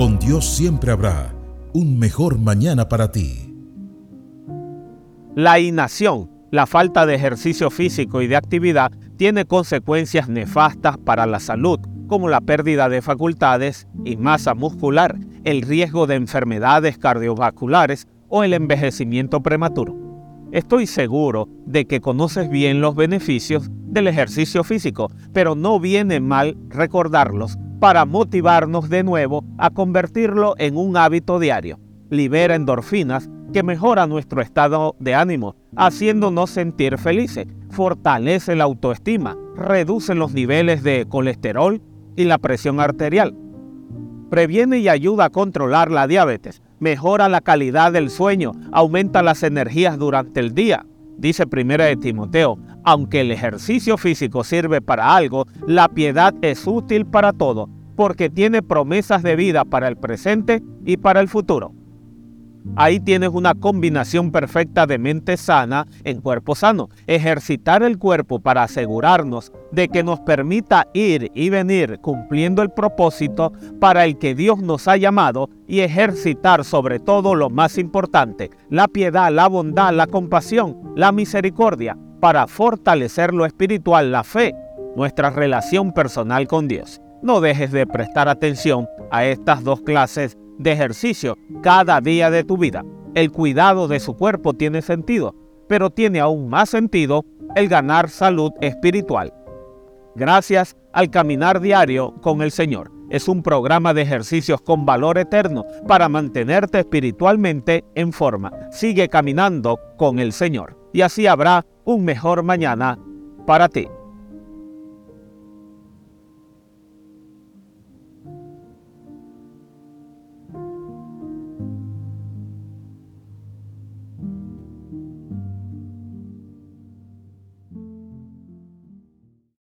Con Dios siempre habrá un mejor mañana para ti. La inacción, la falta de ejercicio físico y de actividad, tiene consecuencias nefastas para la salud, como la pérdida de facultades y masa muscular, el riesgo de enfermedades cardiovasculares o el envejecimiento prematuro. Estoy seguro de que conoces bien los beneficios del ejercicio físico, pero no viene mal recordarlos para motivarnos de nuevo a convertirlo en un hábito diario. Libera endorfinas que mejora nuestro estado de ánimo, haciéndonos sentir felices, fortalece la autoestima, reduce los niveles de colesterol y la presión arterial, previene y ayuda a controlar la diabetes, mejora la calidad del sueño, aumenta las energías durante el día. Dice primera de Timoteo, aunque el ejercicio físico sirve para algo, la piedad es útil para todo, porque tiene promesas de vida para el presente y para el futuro. Ahí tienes una combinación perfecta de mente sana en cuerpo sano. Ejercitar el cuerpo para asegurarnos de que nos permita ir y venir cumpliendo el propósito para el que Dios nos ha llamado y ejercitar sobre todo lo más importante, la piedad, la bondad, la compasión, la misericordia, para fortalecer lo espiritual, la fe, nuestra relación personal con Dios. No dejes de prestar atención a estas dos clases de ejercicio cada día de tu vida. El cuidado de su cuerpo tiene sentido, pero tiene aún más sentido el ganar salud espiritual. Gracias al caminar diario con el Señor. Es un programa de ejercicios con valor eterno para mantenerte espiritualmente en forma. Sigue caminando con el Señor y así habrá un mejor mañana para ti.